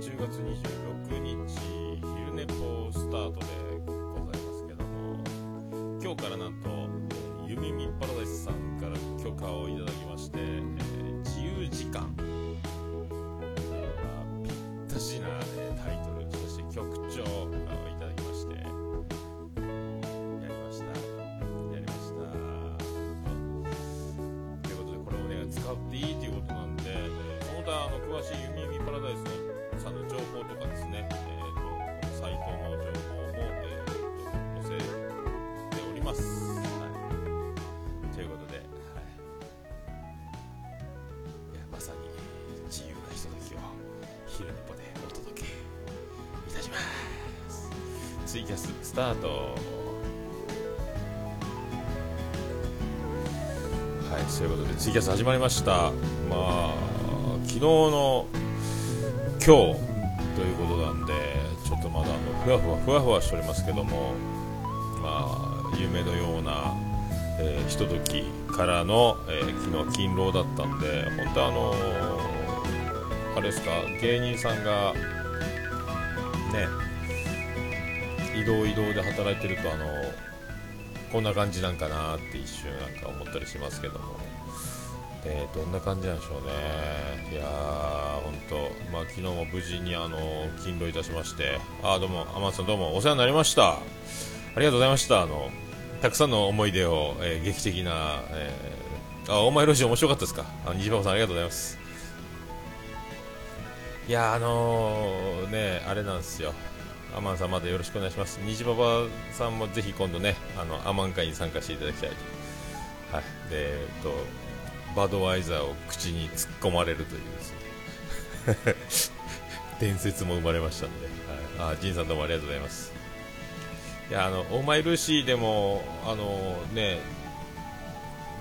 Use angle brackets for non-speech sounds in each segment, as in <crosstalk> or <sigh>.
10月26イキャススタートはい、そういうことでツイキャス始まりました。まあ昨日の今日ということなんで、ちょっとまだあのふわふわふわふわしておりますけども、まあ夢のような、えひとときからの、えー昨日勤労だったんで、本当あのーあれですか芸人さんがね動移動で働いてるとあのこんな感じなんかなって一瞬なんか思ったりしますけども、えーどんな感じなんでしょうね。いやー本当まあ昨日も無事にあの勤労いたしまして。あーどうも天野さんどうもお世話になりました。ありがとうございました。あのたくさんの思い出を、えー劇的な、えーあお前ロジ面白かったですか？あ虹パパさんありがとうございます。いやーあのーねあれなんですよ。アマンさんまだよろしくお願いします。虹パパさんもぜひ今度ねあのアマン会に参加していただきたいと。はい。でえっとバドワイザーを口に突っ込まれるというですね。<laughs> 伝説も生まれましたんで、はい、あジンさんどうもありがとうございます。いやあのオーマイルーシーでもあのね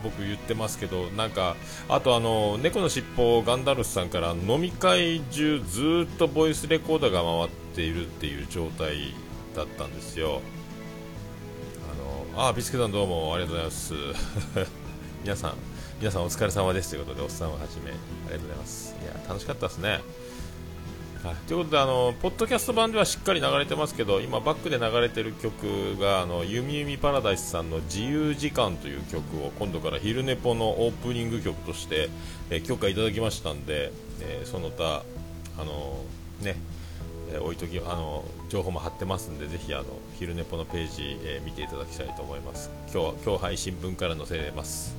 僕言ってますけどなんかあとあの猫のしっぽガンダルスさんから飲み会中ずっとボイスレコーダーが回ってているっていう状態だったんですよ。あのあビスケさんどうもありがとうございます。<laughs> 皆さん皆さんお疲れ様ですということでおっさんをはじめありがとうございます。いや楽しかったですね。はい、ということであのポッドキャスト版ではしっかり流れてますけど今バックで流れてる曲があのゆみゆみパラダイスさんの「自由時間」という曲を今度から「昼寝ぽ」のオープニング曲として、えー許可いただきましたんで、えーその他あのねえー置いときあの情報も貼ってますんでぜひあの昼寝ぽのページ、えー見ていただきたいと思います。今日は今日配信分から載せます。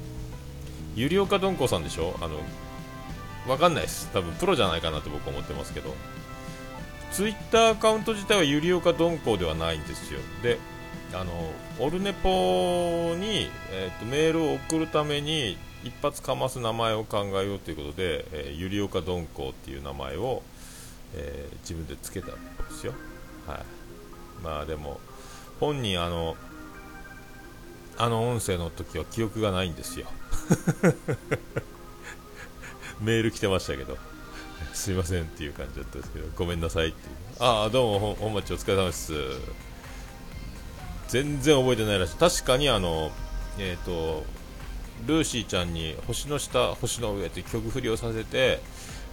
ゆりおかどんこさんでしょ？あのわかんないです。多分プロじゃないかなと僕は思ってますけど。ツイッターアカウント自体はゆりおかどんこではないんですよ。であのオルネポに、えーとメールを送るために一発かます名前を考えようということで、えーゆりおかどんこっていう名前を、えー自分でつけたんですよ。はい。まあでも本人あのあの音声の時は記憶がないんですよ。<laughs> メール来てましたけど。すいませんっていう感じだったんですけどごめんなさいっていう。ああどうも本町お疲れ様です。全然覚えてないらしい。確かにあのえっ、とルーシーちゃんに星の下星の上って曲振りをさせて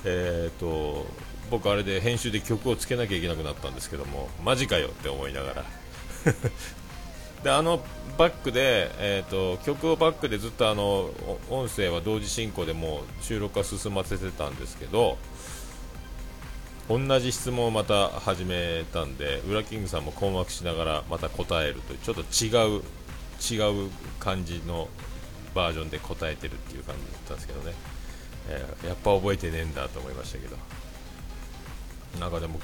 えっ、と僕あれで編集で曲をつけなきゃいけなくなったんですけどもマジかよって思いながら。<laughs> であのバックで、えー、と曲をバックでずっとあの音声は同時進行でもう収録は進ませてたんですけど同じ質問をまた始めたんでウラキングさんも困惑しながらまた答えるというちょっと違う違う感じのバージョンで答えてるっていう感じだったんですけどね、えやっぱ覚えてねえんだと思いましたけど。なんかでも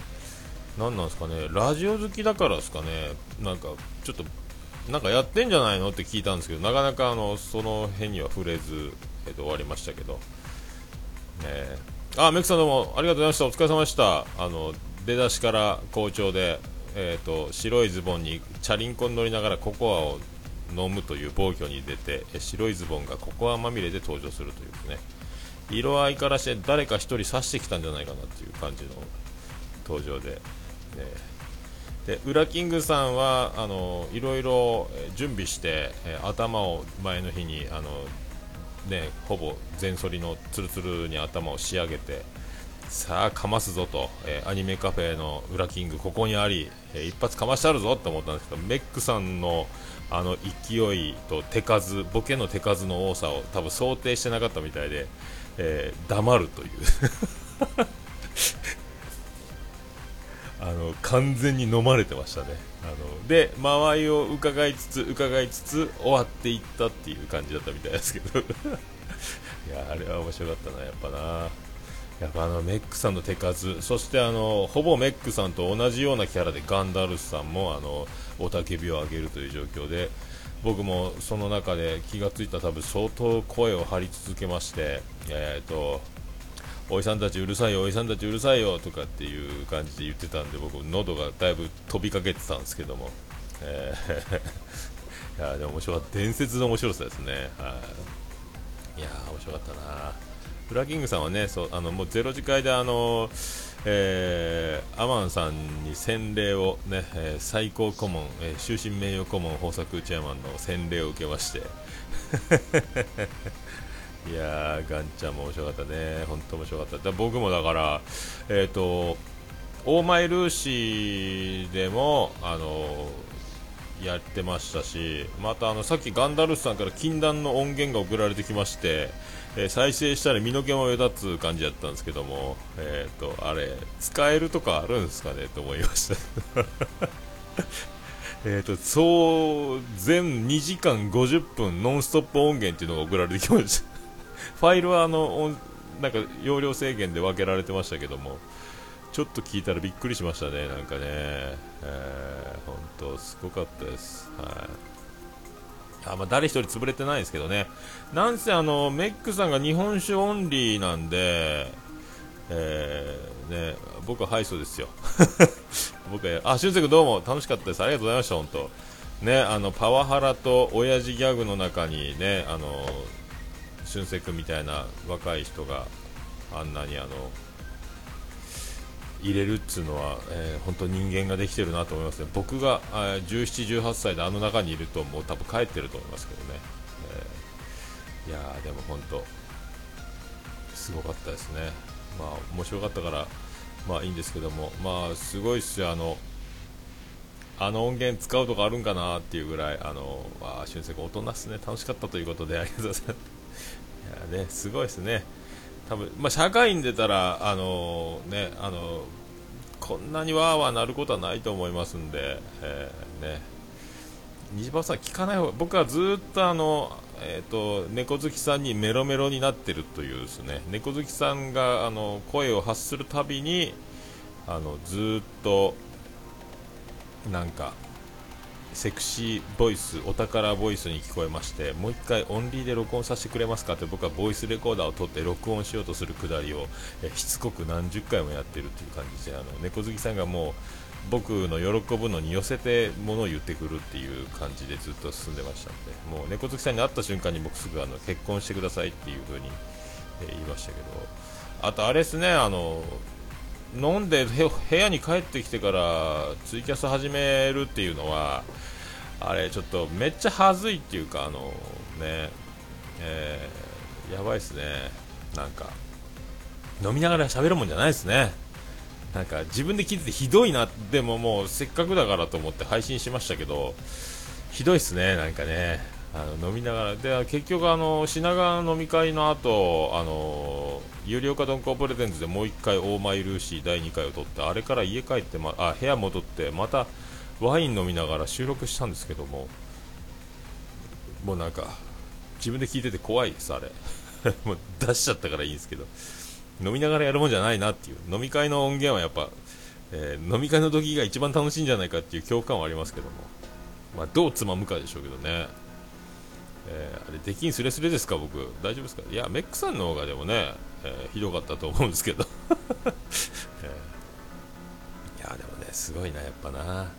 何なんですかねラジオ好きだからですかねなんかちょっとなんかやってんじゃないのって聞いたんですけどなかなかあのその辺には触れず、えっと終わりましたけど、え。ーあメクさんどうもありがとうございました。お疲れ様でした。あの出だしから好調で、えー、と白いズボンにチャリンコに乗りながらココアを飲むという暴挙に出て白いズボンがココアまみれで登場するというね。色合いからして誰か1人刺してきたんじゃないかなっていう感じの登場で、でウラキングさんはあのいろいろ準備して、え頭を前の日にあの、ね、ほぼ全剃りのツルツルに頭を仕上げてさあかますぞと、え、アニメカフェの裏キングここにあり、え、一発かましてあるぞって思ったんですけどメックさんのあの勢いと手数ボケの手数の多さを多分想定してなかったみたいで、えー、黙るという。あの完全に飲まれてましたね。あので間合いを伺いつつ伺いつつ終わっていったっていう感じだったみたいですけど。<laughs> いやあれは面白かったなやっぱな。やっぱあのメックさんの手数そしてあのほぼメックさんと同じようなキャラでガンダルスさんもあの雄たけびを上げるという状況で僕もその中で気がついた多分相当声を張り続けましてえっ、ー、とおじさんたちうるさいよおじさんたちうるさいよとかっていう感じで言ってたんで僕喉がだいぶ飛びかけてたんですけども、えー、<laughs> いやでも面白かった。伝説の面白さですね。はい。いや面白かったな。フラキングさんはねそうあのもうゼロ次会であの、えー、アマンさんに洗礼をね、えー、最高顧問、えー、終身名誉顧問豊作チェアマンの洗礼を受けまして。いやーガンちゃんも面白かったね。本当面白かった。僕もだからえっ、ー、とオーマイルーシーでもあのやってましたしまたあのさっきガンダルスさんから禁断の音源が送られてきましてえー、再生したら身の毛もよだつ感じだったんですけども、えーと、あれ使えるとかあるんですかね？と思いました。<laughs> えと総全2時間50分ノンストップ音源っていうのが送られてきました。ファイルはあのなんか容量制限で分けられてましたけどもちょっと聞いたらびっくりしましたねなんかね、えー、本当すごかったです。はい。あまあ、誰一人潰れてないですけどね、なんせあのメックさんが日本酒オンリーなんで、えー、ね、僕は敗訴ですよ、<laughs> 僕はあ俊介君どうも楽しかったです、ありがとうございました、本当、ね、あのパワハラと親父ギャグの中にね、あの俊介みたいな若い人があんなにあの入れるっつうのは、えー、本当人間ができてるなと思いますね、僕が17、18歳であの中にいるともう多分帰ってると思いますけどね、えー、いやでも本当すごかったですね、まあ面白かったからまあいいんですけども、まあすごいっすよ。あのあの音源使うとかあるんかなっていうぐらい、あのまあ俊介大人っすね、楽しかったということでありがとうございます。いやね、すごいですね。多分、まあ、社会に出たら、あのー、ね、あのー、こんなにわーわーなることはないと思いますんで、えー、ね、西場さん聞かない方が、僕はずっとあの、えーと、猫好きさんにメロメロになってるというですね猫好きさんがあの声を発するたびにあのずっとなんかセクシーボイスお宝ボイスに聞こえましてもう1回オンリーで録音させてくれますかって僕はボイスレコーダーを取って録音しようとするくだりをえしつこく何十回もやってるっていう感じであの猫好きさんがもう僕の喜ぶのに寄せてものを言ってくるっていう感じでずっと進んでましたのでもう猫好きさんに会った瞬間に僕すぐあの結婚してくださいっていう風に、え言いましたけどあとあれですねあの飲んで部屋に帰ってきてからツイキャス始めるっていうのはあれちょっとめっちゃはずいっていうかあのねえー、やばいっすね。なんか飲みながら喋るもんじゃないですね。なんか自分で聞いててひどいなでももうせっかくだからと思って配信しましたけどひどいっすねなんかね。あの飲みながら。で結局あの品川飲み会の後あの有料化ドンコープレゼンツでもう1回オーマイルーシー第2回を取ってあれから家帰って、ま、あ部屋戻ってまたワイン飲みながら収録したんですけどももうなんか自分で聞いてて怖いですあれ。<laughs> もう出しちゃったからいいんですけど。飲みながらやるもんじゃないなっていう。飲み会の音源はやっぱ、えー、飲み会の時が一番楽しいんじゃないかっていう恐怖感はありますけども、まあ、どうつまむかでしょうけどね。えー、あれ、出禁すれすれですか、僕、大丈夫ですか、いや、メックさんの方がでもね、えー、ひどかったと思うんですけど、<laughs> えー、いや、でもね、すごいな、やっぱな、わ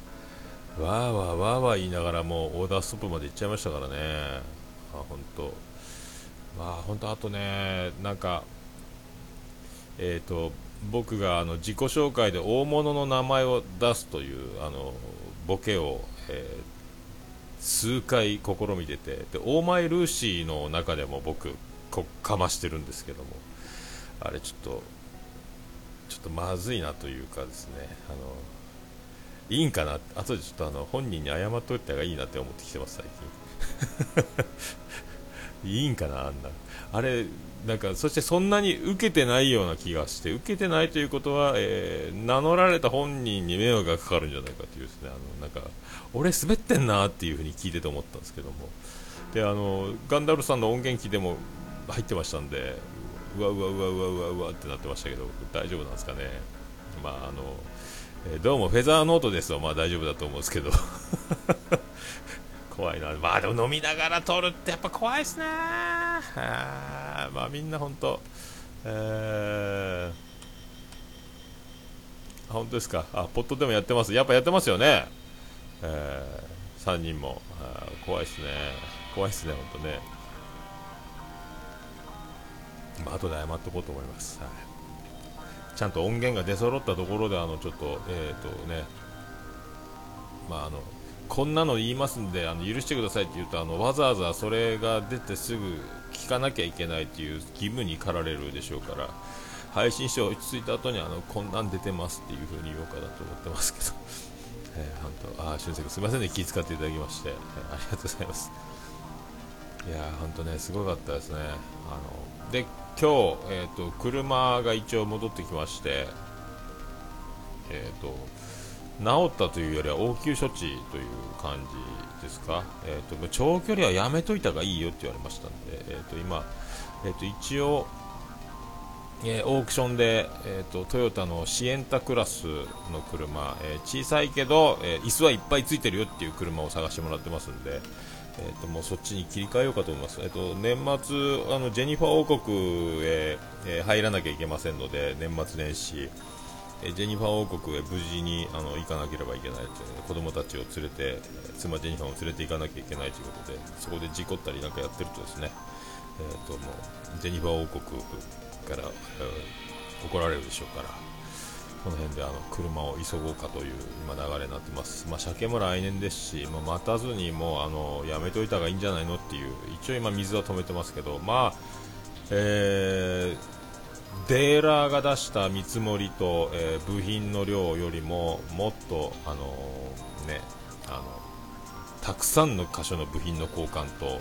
ーわーわーわー言いながら、もうオーダーストップまで行っちゃいましたからね、あ本当、まあ、本当、あとね、なんか、えっ、ー、と、僕があの自己紹介で大物の名前を出すというあのボケを、えー数回試みててでオーマイルーシーの中でも僕こかましてるんですけども。あれちょっとちょっとまずいなというかですね。あのいいんかな？後でちょっとあの本人に謝っといた方がいいなって思ってきてます最近。<laughs> いいんかなあんな。あれなんかそしてそんなに受けてないような気がして受けてないということは、えー、名乗られた本人に迷惑がかかるんじゃないかというですね。あのなんか俺滑ってんなっていう風に聞いてて思ったんですけども。であのガンダルさんの音源機でも入ってましたんでうわうわうわうわうわうわってなってましたけど大丈夫なんですかね。まああの、えー、どうもフェザーノートですわまあ大丈夫だと思うんですけど。<laughs> 怖いな。まあでも飲みながら撮るってやっぱ怖いですね。あまあみんな本当えー、本当ですか。あポットでもやってます。やっぱやってますよね。えー、3人も。怖いですね。怖いですね本当ね。まあ後で謝っとこうと思います、はい、ちゃんと音源が出揃ったところであのちょっとえっ、ー、とね。まああのこんなの言いますんであの許してくださいって言うとあのわざわざそれが出てすぐ聞かなきゃいけないっていう義務に駆られるでしょうから配信して落ち着いた後にあのこんなん出てますっていう風に言おうかなと思ってますけど、<laughs> えー、本当あ俊介すみませんね。気遣っていただきまして、えー、ありがとうございます。いやー本当ねすごかったですね。あので今日、えーと、車が一応戻ってきましてえ、ー、と治ったというよりは応急処置という感じですか、えーと、長距離はやめといた方がいいよって言われましたので、えーと、今、えーと、一応、えー、オークションで、えー、とトヨタのシエンタクラスの車、えー、小さいけど、えー、椅子はいっぱいついてるよっていう車を探してもらってますんで、えー、ともうそっちに切り替えようかと思います、えー、と年末あのジェニファー王国へ、えー、入らなきゃいけませんので年末年始。えジェニファー王国へ無事にあの行かなければいけないというので子供たちを連れて妻ジェニファーを連れて行かなきゃいけないということでそこで事故ったりなんかやってるとですね、えーと、もうジェニファー王国から、えー、怒られるでしょうから。この辺であの車を急ごうかという今流れになってます、まあ、車検も来年ですし、まあ、待たずにもうあのやめといた方がいいんじゃないのっていう一応今水は止めてますけどまあえーデーラーが出した見積もりと、えー、部品の量よりももっと、あのー、ね、あのたくさんの箇所の部品の交換と、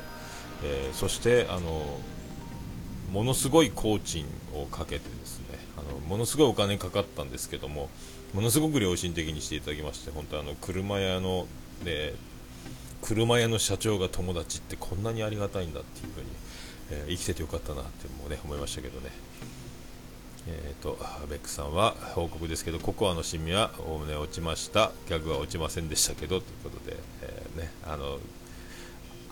えー、そして、あのものすごい工賃をかけてですあのものすごいお金かかったんですけどもものすごく良心的にしていただきまして本当あの車屋ので車屋の社長が友達ってこんなにありがたいんだっていう風に、えー、生きててよかったなってもうね思いましたけどね。えーと、ベックさんは報告ですけどココアのシミはおおむね落ちましたギャグは落ちませんでしたけどということで、えー、ね、あの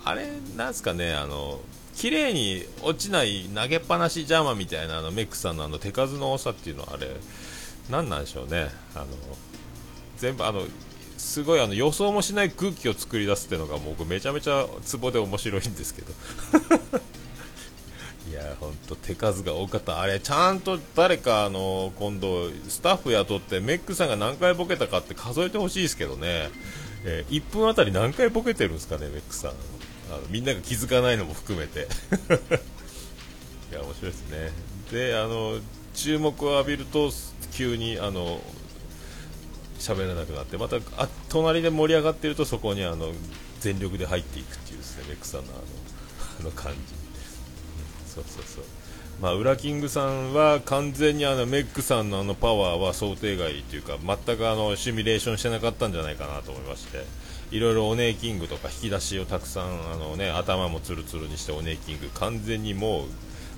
あれなんすかねあの綺麗に落ちない投げっぱなしジャーマみたいなあのメックさんのあの手数の多さっていうのはあれ何なんでしょうね。あの全部あのすごいあの予想もしない空気を作り出すっていうのが僕めちゃめちゃツボで面白いんですけど。<laughs> いや本当手数が多かった。あれちゃんと誰かあの今度スタッフ雇ってメックさんが何回ボケたかって数えてほしいですけどね、えー、1分あたり何回ボケてるんですかねメックさん。あのみんなが気づかないのも含めて。<laughs> いや面白いですね。であの注目を浴びると急にあの喋らなくなってまたあ隣で盛り上がっているとそこにあの全力で入っていくっていうですねメックさんのあの <laughs> あの感じ。そうそうそう。まあ、ウラキングさんは完全にあのメックさんのあのパワーは想定外というか全くあのシミュレーションしてなかったんじゃないかなと思いましていろいろオネーキングとか引き出しをたくさんあの、ね、頭もツルツルにしてオネーキング完全にもう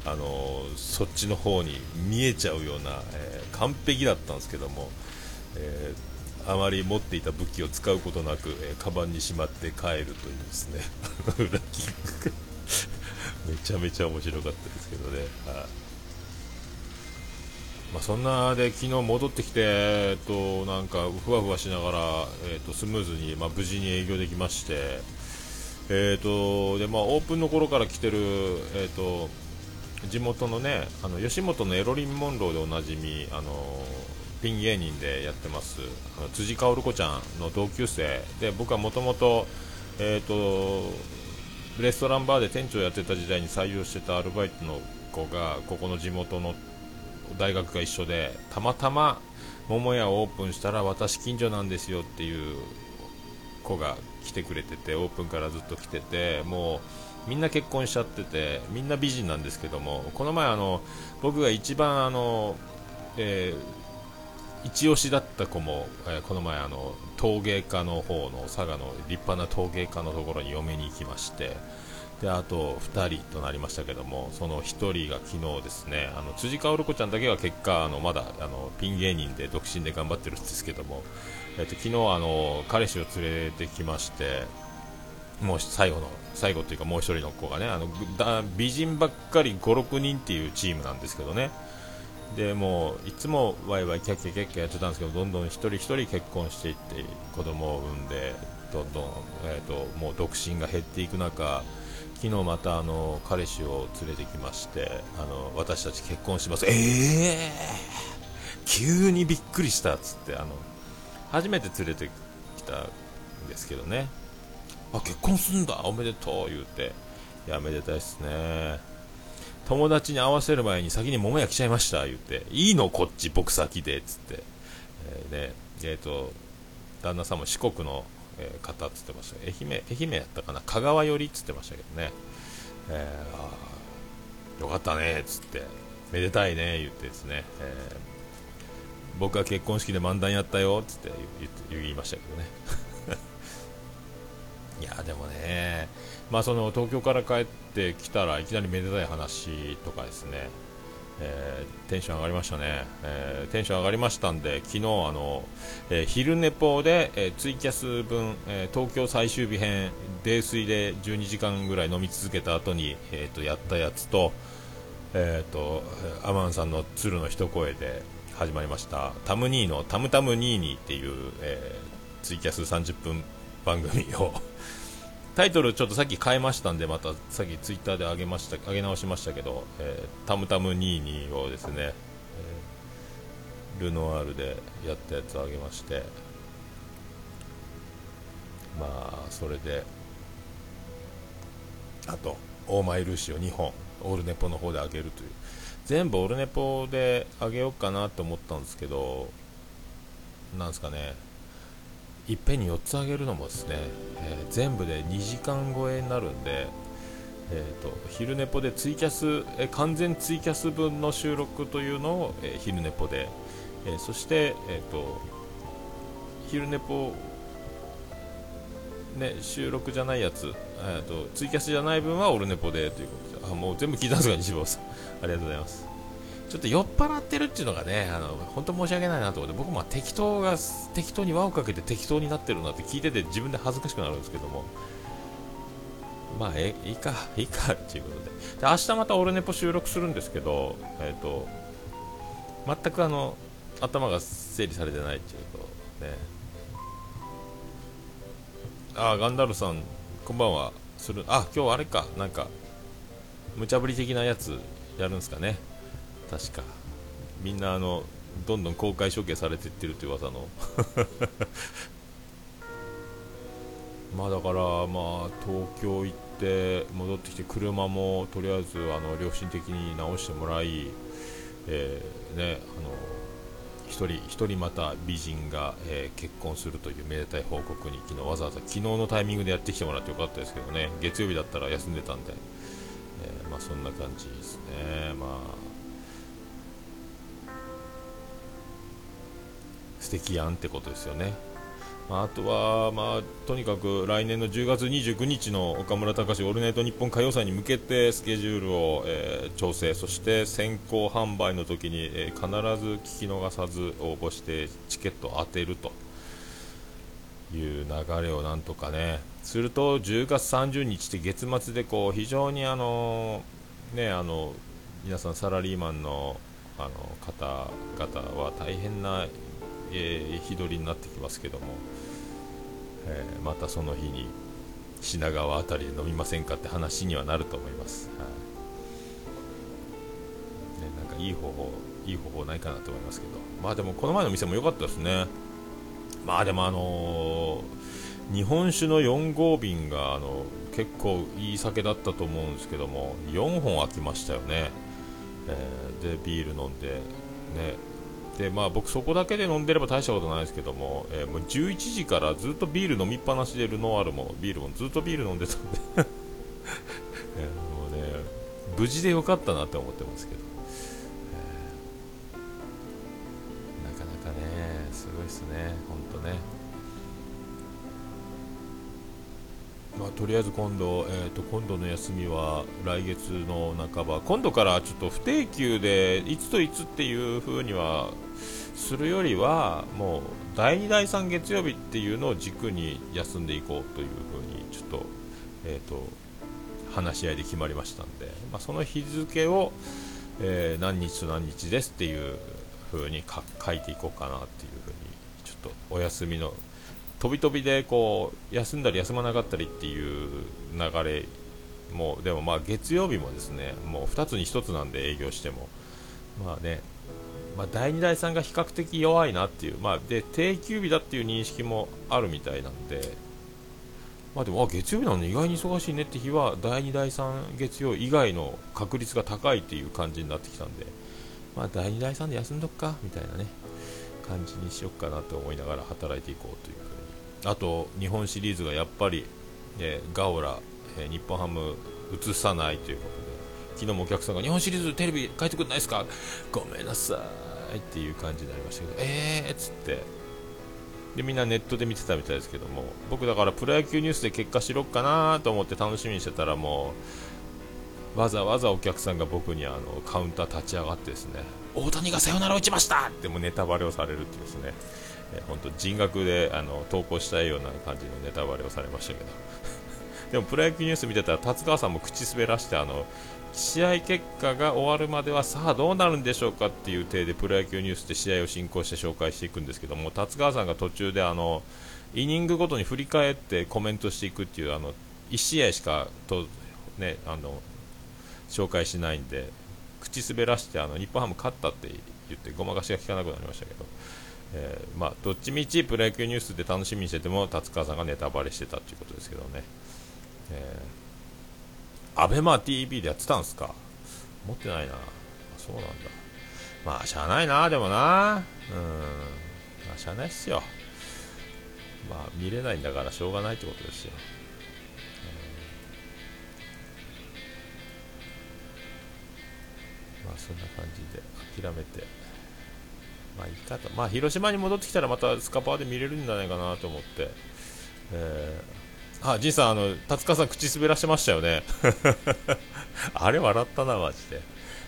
あのそっちの方に見えちゃうような、えー、完璧だったんですけども、えー、あまり持っていた武器を使うことなく、えー、カバンにしまって帰るというですね <laughs> ウラキング。めちゃめちゃ面白かったですけどね、はい。まあ、そんなで昨日戻ってきて、えっと、なんかふわふわしながら、えっと、スムーズに、まあ、無事に営業できまして、えっとでまあ、オープンの頃から来てる、えっと、地元のねあの吉本のエロリン・モンローでおなじみあのピン芸人でやってますあの辻薫子ちゃんの同級生。で僕はもともと,、えーとレストランバーで店長やってた時代に採用してたアルバイトの子がここの地元の大学が一緒でたまたま桃屋をオープンしたら私近所なんですよっていう子が来てくれててオープンからずっと来ててもうみんな結婚しちゃっててみんな美人なんですけどもこの前あの僕が一番あの、えー、一押しだった子も、えー、この前あの陶芸家の方の佐賀の立派な陶芸家のところに嫁に行きましてであと2人となりましたけどもその1人が昨日ですねあの辻香子ちゃんだけは結果あのまだあのピン芸人で独身で頑張ってるんですけども、えっと、昨日あの彼氏を連れてきましてもう最後の最後というかもう1人の子がねあの美人ばっかり56人っていうチームなんですけどね。でもういつもワイワイキャッキャキャッキャやってたんですけどどんどん一人一人結婚していって子供を産んでどんどん、えーともう独身が減っていく中昨日またあの彼氏を連れてきましてあの私たち結婚します。ええー、急にびっくりしたっつってあの初めて連れてきたんですけどね。あ結婚すんだおめでとう言うて。いやめでたいっすね。友達に合わせる前に先に桃屋来ちゃいました言って。いいのこっち僕先でっつって、えー、ねえーと旦那さんも四国のえ、方っつってました愛媛愛媛やったかな？香川寄りっつってましたけどね、えー、よかったねっつって。めでたいね言ってですね、えー、僕は結婚式で漫談やったよっつって言いましたけどね。<laughs> いやでもねまあその東京から帰ってきたらいきなりめでたい話とかですね。えー、テンション上がりましたね、えー、テンション上がりましたんで昨日あの、えー、昼寝ぽで、えツイキャス分、え東京最終日編泥酔で12時間ぐらい飲み続けた後に、えーと、やったやつと,、えーと、アマンさんの鶴の一声で始まりました。タムニーのタムタムニーニーっていう、えツイキャス30分番組をタイトルちょっとさっき変えましたんで、またさっきツイッターで上げました上げ直しましたけど、えー、タムタム22をですね、えー、ルノワールでやったやつを上げまして、まあ、それで、あと、オーマイルーシを2本、オールネポの方で上げるという、全部オールネポで上げようかなと思ったんですけど、なんですかね、いっぺんに4つあげるのもですね、えー、全部で2時間超えになるんで、えーと、昼寝ぽでツイキャス、えー、完全ツイキャス分の収録というのを、えー、昼寝ぽで、えそして、えーと、昼寝ぽ、ね、収録じゃないやつ、えーと、ツイキャスじゃない分はオルネポでということであもう全部聞いたんですか西坊さん。ありがとうございます。ちょっと酔っ払ってるっていうのがね、あの本当申し訳ないなと思って、僕も適当が適当に輪をかけて適当になってるなって聞いてて自分で恥ずかしくなるんですけども、まあ、えいいか、いいかっていうことで、で明日またオルネポ収録するんですけど、えっ、ー、と、全くあの頭が整理されてないっていうと、ね、あ、ガンダルさん、こんばんは。するあ今日あれか、なんか、無茶ぶり的なやつやるんですかね。確か。みんなあのどんどん公開処刑されていってるという噂の。<laughs> まあだからまあ東京行って戻ってきて車もとりあえずあの良心的に直してもらい、えー、ねあの1人1人また美人が、えー、結婚するというめでたい報告に昨日わざわざ昨日のタイミングでやってきてもらってよかったですけどね。月曜日だったら休んでたんで、えー、まあ、そんな感じですね。まあ素敵やんってことですよね。まあ、あとは、まあ、とにかく来年の10月29日の岡村隆史オールナイトニッポン歌謡祭に向けてスケジュールを、えー、調整そして先行販売の時に、えー、必ず聞き逃さず応募してチケットを当てるという流れをなんとかねすると10月30日って月末でこう非常にあのねあの皆さんサラリーマンのあの方々は大変なえー、日取りになってきますけども、えー、またその日に品川辺りで飲みませんかって話にはなると思います、はい。ね、なんかいい方法いい方法ないかなと思いますけど。まあでもこの前の店も良かったですね。まあでもあのー、日本酒の4合瓶があの結構いい酒だったと思うんですけども4本空きましたよね、えー、でビール飲んでねでまあ僕そこだけで飲んでれば大したことないですけども,、えー、もう11時からずっとビール飲みっぱなしでルノワールもビールもずっとビール飲んでたんで。<laughs> えー、もうね無事でよかったなって思ってますけど、えー、なかなかねすごいですね。本当ね。まあ、とりあえず今度、えーと、今度の休みは来月の半ば。今度からちょっと不定休でいつといつっていう風にはするよりはもう第2第3月曜日っていうのを軸に休んでいこうという風にちょっと,、えーと、話し合いで決まりましたんで、まあ、その日付を、えー、何日と何日ですっていう風に書いていこうかなっていう風にちょっとお休みの飛び飛びでこう休んだり休まなかったりっていう流れもでもまあ月曜日もですねもう2つに1つなんで営業してもまあねまあ、第2、第3が比較的弱いなっていう、まあ、で定休日だっていう認識もあるみたいなんで、まあ、でもあ月曜日なのに意外に忙しいねって日は第2、第3月曜以外の確率が高いっていう感じになってきたんで、まあ、第2、第3で休んどくかみたいなね感じにしよっかなと思いながら働いていこうというふうに。あと日本シリーズがやっぱり、えー、ガオラ、えー、日本ハム移さないということで昨日もお客さんが日本シリーズテレビ帰ってくれないですかごめんなさいっていう感じになりましたけどえー？っつって。でみんなネットで見てたみたいですけども僕だからプロ野球ニュースで結果しろっかなと思って楽しみにしてたらもうわざわざお客さんが僕にあのカウンター立ち上がってですね大谷がサヨナラ打ちました！ってもネタバレをされるっていうですね、本当人格であの投稿したいような感じのネタバレをされましたけど。<laughs> でもプロ野球ニュース見てたら達川さんも口滑らしてあの試合結果が終わるまではさあどうなるんでしょうかっていう体でプロ野球ニュースで試合を進行して紹介していくんですけども達川さんが途中であのイニングごとに振り返ってコメントしていくっていうあの1試合しかと、ね、あの紹介しないんで口滑らしてあの日本ハム勝ったって言ってごまかしが効かなくなりましたけど、えー、まあ、どっちみちプロ野球ニュースで楽しみにしてても達川さんがネタバレしてたということですけどね。えーアベマ t v でやってたんですか？持ってないな。そうなんだ。まあしゃあないなでもな。うん。まあしゃあないっすよ。まあ見れないんだからしょうがないってことですよ、まあそんな感じで諦めて。まあいいかと。まあ広島に戻ってきたらまたスカパーで見れるんじゃないかなと思って、えー。あ、じいさん、あの、達川さん口滑らしてましたよね。<laughs> あれ笑ったな、マジで。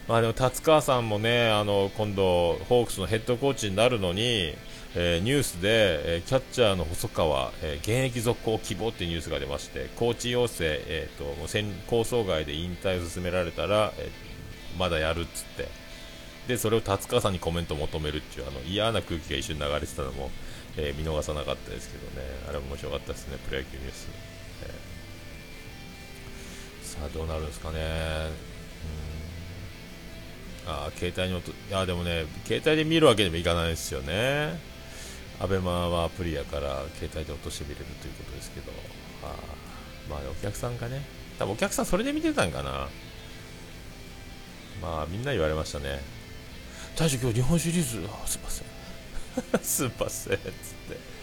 まあでも、達川さんもね、あの、今度、ホークスのヘッドコーチになるのに、えー、ニュースで、えー、キャッチャーの細川、えー、現役続行希望っていうニュースが出まして、コーチ要請、えーと、もう構想外で引退を進められたら、えまだやるっつって、で、それを達川さんにコメントを求めるっていう、あの、嫌な空気が一瞬流れてたのも、えー、見逃さなかったですけどね、あれ面白かったですね、プロ野球ニュース。えー、さあ、どうなるんですかね。うんあ携帯に音、いや、でもね、携帯で見るわけにもいかないですよね。アベマはアプリやから携帯で落として見れるということですけど、あまあ、お客さんがね、多分お客さんそれで見てたんかな。まあ、みんな言われましたね。大将今日日本シリーズ、あすいません。<laughs> すいませんっつって。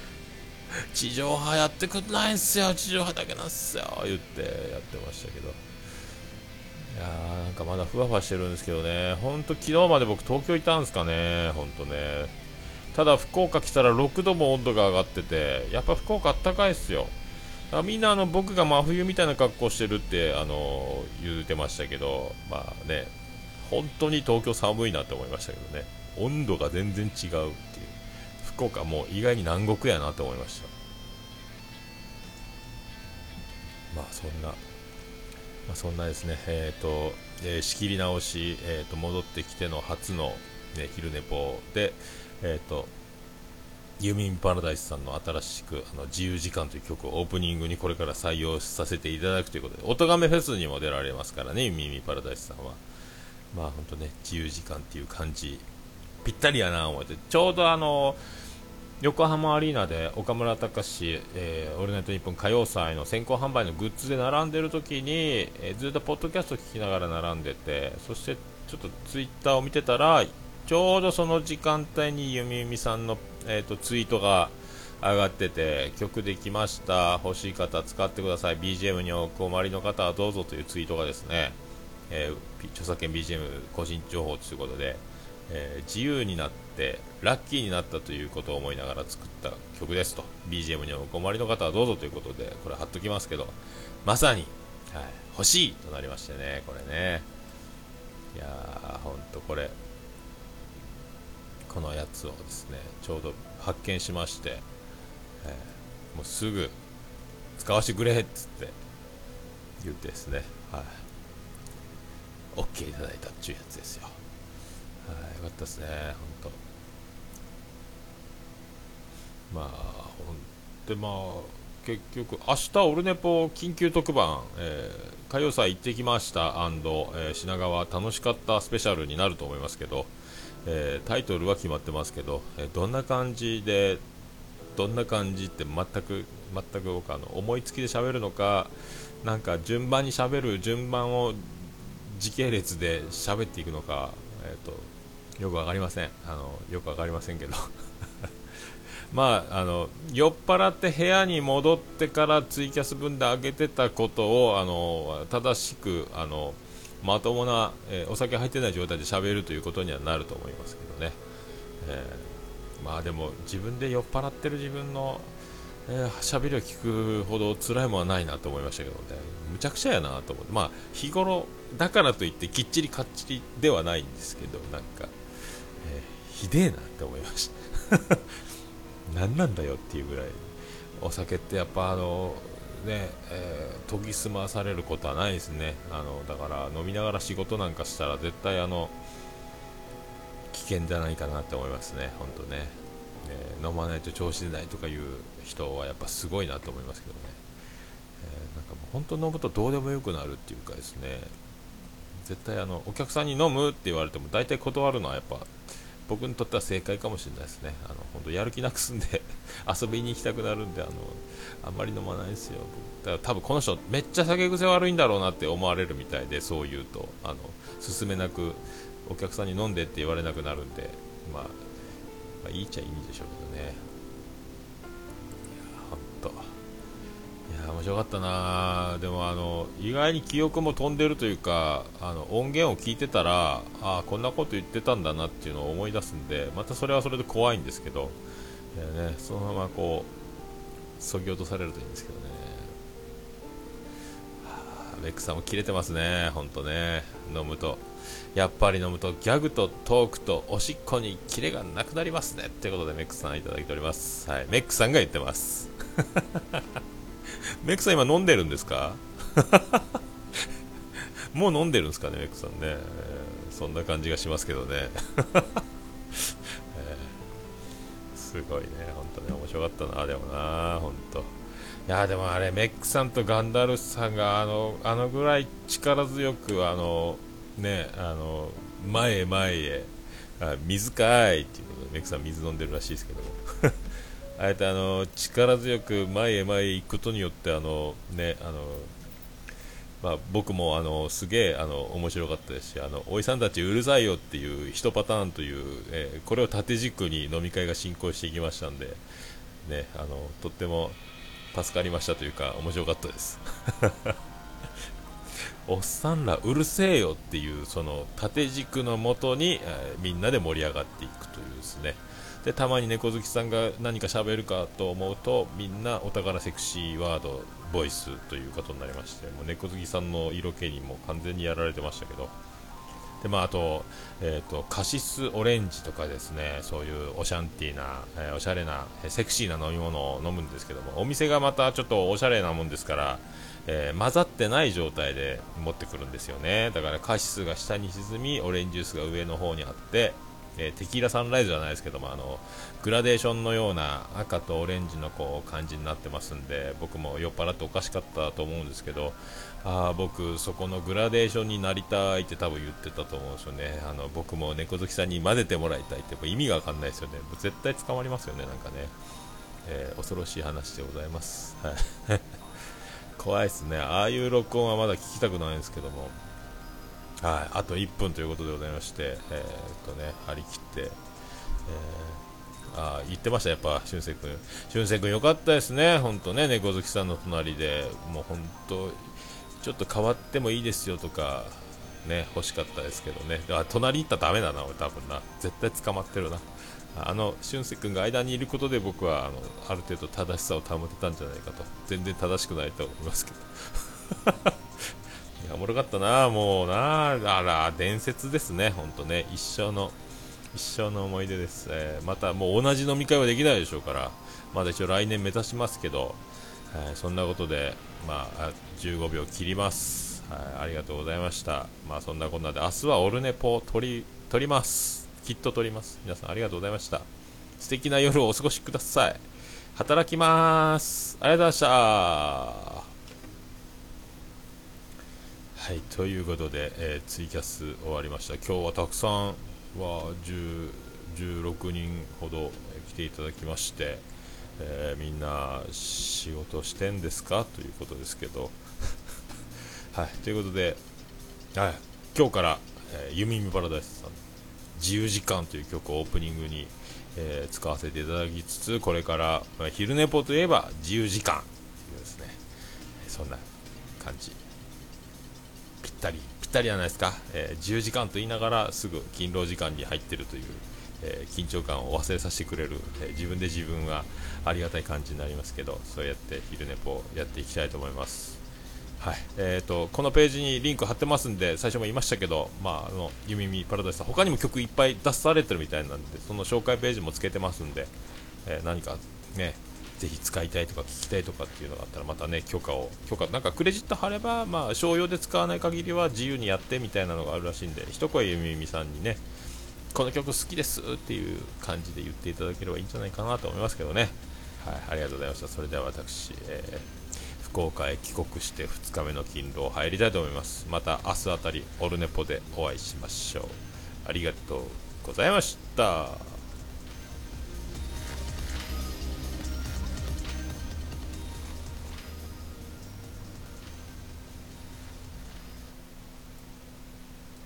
地上波やってくんないんすよ。地上波だけなんすよ。言ってやってましたけど。いやーなんかまだふわふわしてるんですけどね。ほんと昨日まで僕東京いたんですかね。ほんとね。ただ福岡来たら6度も温度が上がっててやっぱ福岡あったかいっすよ。みんなあの僕が真冬みたいな格好してるってあの言うてましたけど。まあね。本当に東京寒いなって思いましたけどね。温度が全然違うっていう。福岡も意外に南国やなと思いました。まあそんな、まあ、そんなですね。えっ、ー、と、えー、仕切り直し、えーと、戻ってきての初の、ね、昼寝ぽでえっ、ー、とユミンパラダイスさんの新しくあの自由時間という曲をオープニングにこれから採用させていただくということで、音亀フェスにも出られますからね、ユミンパラダイスさんは。まあ本当ね、自由時間っていう感じ、ぴったりやな思って、ちょうどあの横浜アリーナで岡村隆史、えー、オールナイトニッポン歌謡祭の先行販売のグッズで並んでる時に、えー、ずっとポッドキャスト聞きながら並んでてそしてちょっとツイッターを見てたらちょうどその時間帯にゆみゆみさんの、えーと、ツイートが上がってて曲できました欲しい方使ってください BGM にお困りの方はどうぞというツイートがですね、えー、著作権 BGM 個人情報ということで、えー、自由になってラッキーになったということを思いながら作った曲ですと。BGM にお困りの方はどうぞということでこれ貼っときますけどまさに、はい、欲しいとなりましてねこれね。いやーほんとこれこのやつをですねちょうど発見しまして、えー、もうすぐ使わせてくれっつって言ってですねはい。OK いただいたっちゅうやつですよ。はいよかったですね本当まあほんでまあ結局、明日オルネポ緊急特番、えー、歌謡祭行ってきました、えー、品川楽しかったスペシャルになると思いますけど、えー、タイトルは決まってますけど、えどんな感じで、どんな感じって全く、全く僕あの思いつきで喋るのか、なんか順番に喋る順番を時系列で喋っていくのか、えーと、よく分かりません。あのよく分かりませんけど。<laughs> まあ、あの酔っ払って部屋に戻ってからツイキャス分で上げてたことをあの正しくあのまともな、えー、お酒入ってない状態で喋るということにはなると思いますけどね、えー、まあでも自分で酔っ払ってる自分の喋、えー、りを聞くほど辛いものはないなと思いましたけどね。むちゃくちゃやなと思って。まあ日頃だからといってきっちりかっちりではないんですけどなんか、えひでえなって思いました。<laughs> 何なんだよっていうぐらい。お酒ってやっぱあのねえー、研ぎ澄まされることはないですね。あのだから飲みながら仕事なんかしたら絶対あの危険じゃないかなって思いますね。本当ね、えー、飲まないと調子出ないとかいう人はやっぱすごいなと思いますけどね、本当飲むとどうでもよくなるっていうかですね。絶対あのお客さんに飲むって言われても大体断るのはやっぱ僕にとっては正解かもしれないですね、あの本当やる気なくすんで <laughs> 遊びに行きたくなるんであの、あんまり飲まないですよ、だから多分この人、めっちゃ酒癖悪いんだろうなって思われるみたいで、そう言うと、あの進めなく、お客さんに飲んでって言われなくなるんで、まあ、まあ、いいっちゃいいんでしょうけどね。面白かったな。でもあの意外に記憶も飛んでるというかあの音源を聞いてたらあこんなこと言ってたんだなっていうのを思い出すんでまたそれはそれで怖いんですけど、いやね、そのままこうそぎ落とされるといいんですけどね、はあ、メックさんも切れてますね、本当ね。飲むと。やっぱり飲むとギャグとトークとおしっこにキレがなくなりますね。ってことでメックさんいただいております、はい、メックさんが言ってます。<laughs> メクさん今飲んでるんですか？<laughs> もう飲んでるんですかね、メクさんね、そんな感じがしますけどね、<laughs> すごいね、本当に面白かったな、でもな、本当。いやでもあれ、メックさんとガンダルスさんがあのあのぐらい力強く、あのね、あの前へ前へ、あ水かいっていうことで、メックさん水飲んでるらしいですけど。あえてあの力強く前へ前へ行くことによってあの、ねあのまあ、僕もあのすげえあの面白かったですしあのおじさんたちうるさいよっていう1パターンという、えー、これを縦軸に飲み会が進行していきましたんで、ね、あのとっても助かりましたというか面白かったです。<laughs> おっさんらうるせえよっていうその縦軸のもとに、えー、みんなで盛り上がっていくというですね。でたまに猫好きさんが何か喋るかと思うとみんなお宝セクシーワードボイスということになりましてもう猫好きさんの色気にも完全にやられてましたけど。でまあ、あと,、えーと、カシスオレンジとかですねそういうオシャンティーな、えー、おしゃれな、セクシーな飲み物を飲むんですけどもお店がまたちょっとおしゃれなもんですから、えー、混ざってない状態で持ってくるんですよね。だからカシスが下に沈みオレンジジュースが上の方にあってえー、テキーラサンライズじゃないですけどもあのグラデーションのような赤とオレンジのこう感じになってますんで僕も酔っ払っておかしかったと思うんですけどあ僕、そこのグラデーションになりたいって多分言ってたと思うんですよね。あの僕も猫好きさんに混ぜてもらいたいって意味が分かんないですよね。絶対捕まりますよねなんかね、えー、恐ろしい話でございます。<laughs> 怖いですね。ああいう録音はまだ聞きたくないんですけども。はい、あと1分ということでございまして、えー、っとね、張り切って、えー、あ言ってました、やっぱ、俊く君、俊く君、よかったですね、本当ね、猫好きさんの隣で、もう本当、ちょっと変わってもいいですよとか、ね、欲しかったですけどね、あ隣行ったらダメだな、俺、多分な、絶対捕まってるな。あの俊介君が間にいることで僕はあのある程度正しさを保てたんじゃないかと。全然正しくないと思いますけど。おもろかったな。もうな。あら伝説ですね。本当ね。一生の一生の思い出です、えー、またもう同じ飲み会はできないでしょうから。まだ一応来年目指しますけど、えー、そんなことでまあ15秒切ります。はい、ありがとうございました。まあそんなこんなで明日はオルネポを取り取ります。きっと撮ります。皆さんありがとうございました。素敵な夜をお過ごしください。働きます。ありがとうございました。はいということで、えー、ツイキャス終わりました。今日はたくさんは16人ほど来ていただきまして、えー、みんな仕事してんですか？ということですけど。<laughs> はいということで、はい、今日から、えー、ユミミパラダイスさん自由時間という曲をオープニングに、えー、使わせていただきつつこれから、まあ、昼寝ぽといえば自由時間というですね。そんな感じ。ったりぴったりじゃないですか、えー、自由時間と言いながらすぐ勤労時間に入ってるという、えー、緊張感を忘れさせてくれる、え自分で自分はありがたい感じになりますけどそうやって昼寝ぽやっていきたいと思います。はい。えーと、このページにリンク貼ってますんで最初も言いましたけど、まあ、あのゆみみパラダイスさん他にも曲いっぱい出されてるみたいなんでその紹介ページもつけてますんで、えー、何かねぜひ使いたいとか聞きたいとかっていうのがあったらまたね許可を許可なんかクレジット貼ればまあ商用で使わない限りは自由にやってみたいなのがあるらしいんで一声ゆみみさんにねこの曲好きですっていう感じで言っていただければいいんじゃないかなと思いますけどね。はいありがとうございました。それでは私、えー福岡へ帰国して2日目の勤労入りたいと思います。また明日あたりオルネポでお会いしましょう。ありがとうございました。